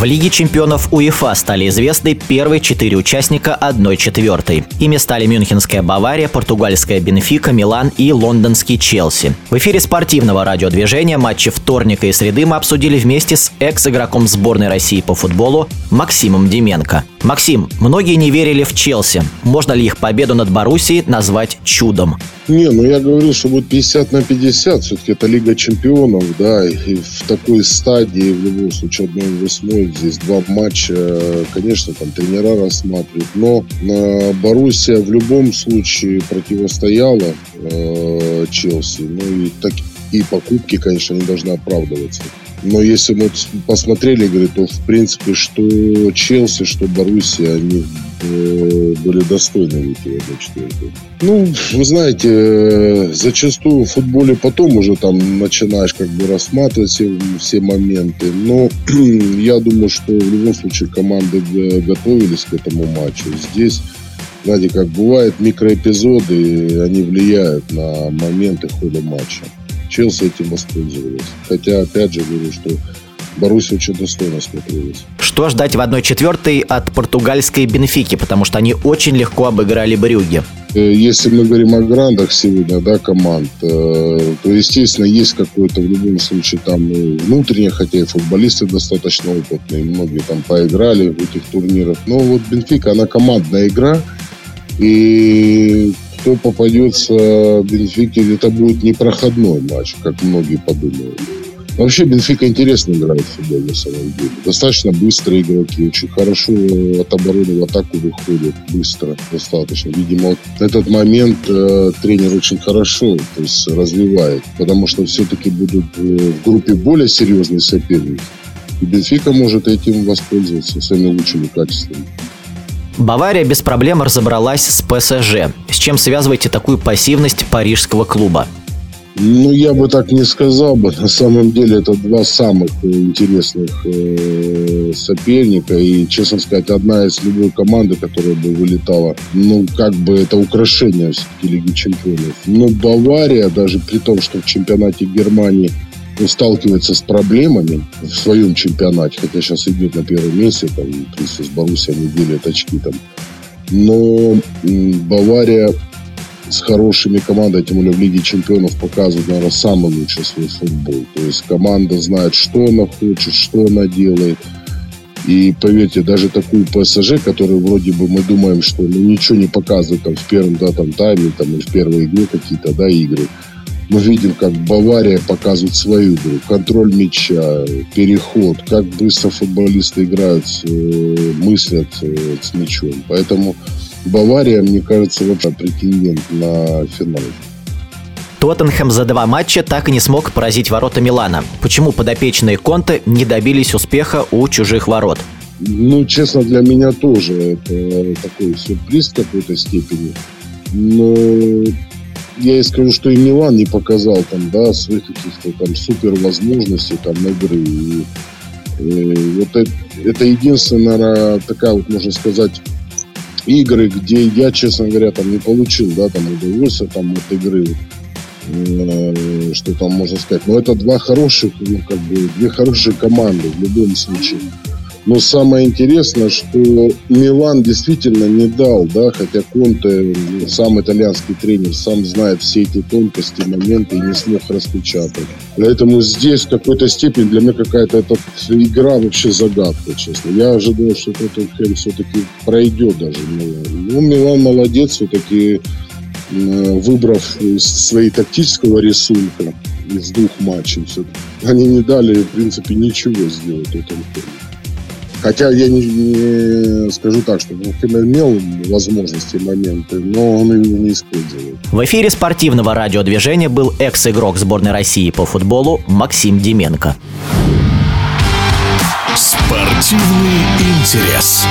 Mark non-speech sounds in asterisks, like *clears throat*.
В Лиге чемпионов УЕФА стали известны первые четыре участника 1-4. Ими стали Мюнхенская Бавария, португальская Бенфика, Милан и лондонский Челси. В эфире спортивного радиодвижения матчи вторника и среды мы обсудили вместе с экс-игроком сборной России по футболу Максимом Деменко. Максим, многие не верили в Челси. Можно ли их победу над Боруссией назвать чудом? Не, ну я говорил, что будет 50 на 50. Все-таки это Лига чемпионов, да. И в такой стадии, в любом случае, 1-8, здесь два матча, конечно, там тренера рассматривают. Но э, Боруссия в любом случае противостояла э, Челси. Ну и так и покупки, конечно, не должны оправдываться. Но если мы посмотрели, говорит, то в принципе, что Челси, что Боруссия, они были достойны выйти в четвертую. Ну, вы знаете, э, зачастую в футболе потом уже там начинаешь как бы рассматривать все, все моменты. Но *clears throat* я думаю, что в любом случае команды готовились к этому матчу. Здесь знаете, как бывает, микроэпизоды, они влияют на моменты хода матча. Челси этим воспользовались. Хотя, опять же, говорю, что Боруссия очень достойно смотрелась. Что ждать в 1-4 от португальской Бенфики, потому что они очень легко обыграли Брюги? Э, если мы говорим о грандах сегодня, да, команд, э, то, естественно, есть какой-то в любом случае там внутренний, хотя и футболисты достаточно опытные, многие там поиграли в этих турнирах. Но вот Бенфика, она командная игра, и кто попадется Бенфике, это будет непроходной матч, как многие подумают. Вообще Бенфика интересно играет в футбол на самом деле. Достаточно быстрые игроки, очень хорошо от обороны в атаку выходят быстро, достаточно. Видимо, этот момент э, тренер очень хорошо то есть, развивает, потому что все-таки будут э, в группе более серьезные соперники. И Бенфика может этим воспользоваться своими лучшими качествами. Бавария без проблем разобралась с ПСЖ. С чем связываете такую пассивность парижского клуба? Ну, я бы так не сказал бы. На самом деле, это два самых интересных э, соперника. И, честно сказать, одна из любой команды, которая бы вылетала, ну, как бы это украшение все-таки Лиги Чемпионов. Но Бавария, даже при том, что в чемпионате Германии ну, сталкивается с проблемами в своем чемпионате, хотя сейчас идет на первом месте, там, в с Боруссией они делят очки там. Но Бавария с хорошими командами, тем более в Лиге Чемпионов, показывает, наверное, самый лучший свой футбол. То есть команда знает, что она хочет, что она делает. И поверьте, даже такую ПСЖ, которую вроде бы мы думаем, что ну, ничего не показывает там в первом да, там, тайме там, или в первой игре какие-то да, игры, мы видим, как Бавария показывает свою игру. Контроль мяча, переход, как быстро футболисты играют, э, мыслят э, с мячом. Поэтому Бавария, мне кажется, вообще претендент на финал. Тоттенхэм за два матча так и не смог поразить ворота Милана. Почему подопечные Конте не добились успеха у чужих ворот? Ну, честно, для меня тоже это такой сюрприз в какой-то степени. Но я и скажу, что и Милан не показал там, да, своих каких-то там супер возможностей там игры. И, и вот это, это единственная, наверное, такая вот, можно сказать, игры, где я, честно говоря, там не получил, да, там удовольствие там от игры, э, что там можно сказать. Но это два хороших, ну, как бы, две хорошие команды в любом случае. Но самое интересное, что Милан действительно не дал, да, хотя Конте, сам итальянский тренер, сам знает все эти тонкости, моменты и не смог распечатать. Поэтому здесь в какой-то степени для меня какая-то эта игра вообще загадка, честно. Я ожидал, что Тоттенхэм все-таки пройдет даже Милан. Ну, Милан молодец, все-таки выбрав своей тактического ресурса из двух матчей, они не дали, в принципе, ничего сделать Тоттенхэму. Хотя я не, не скажу так, что Финн имел возможности и моменты, но он их не использовал. В эфире спортивного радиодвижения был экс-игрок сборной России по футболу Максим Деменко. Спортивный интерес.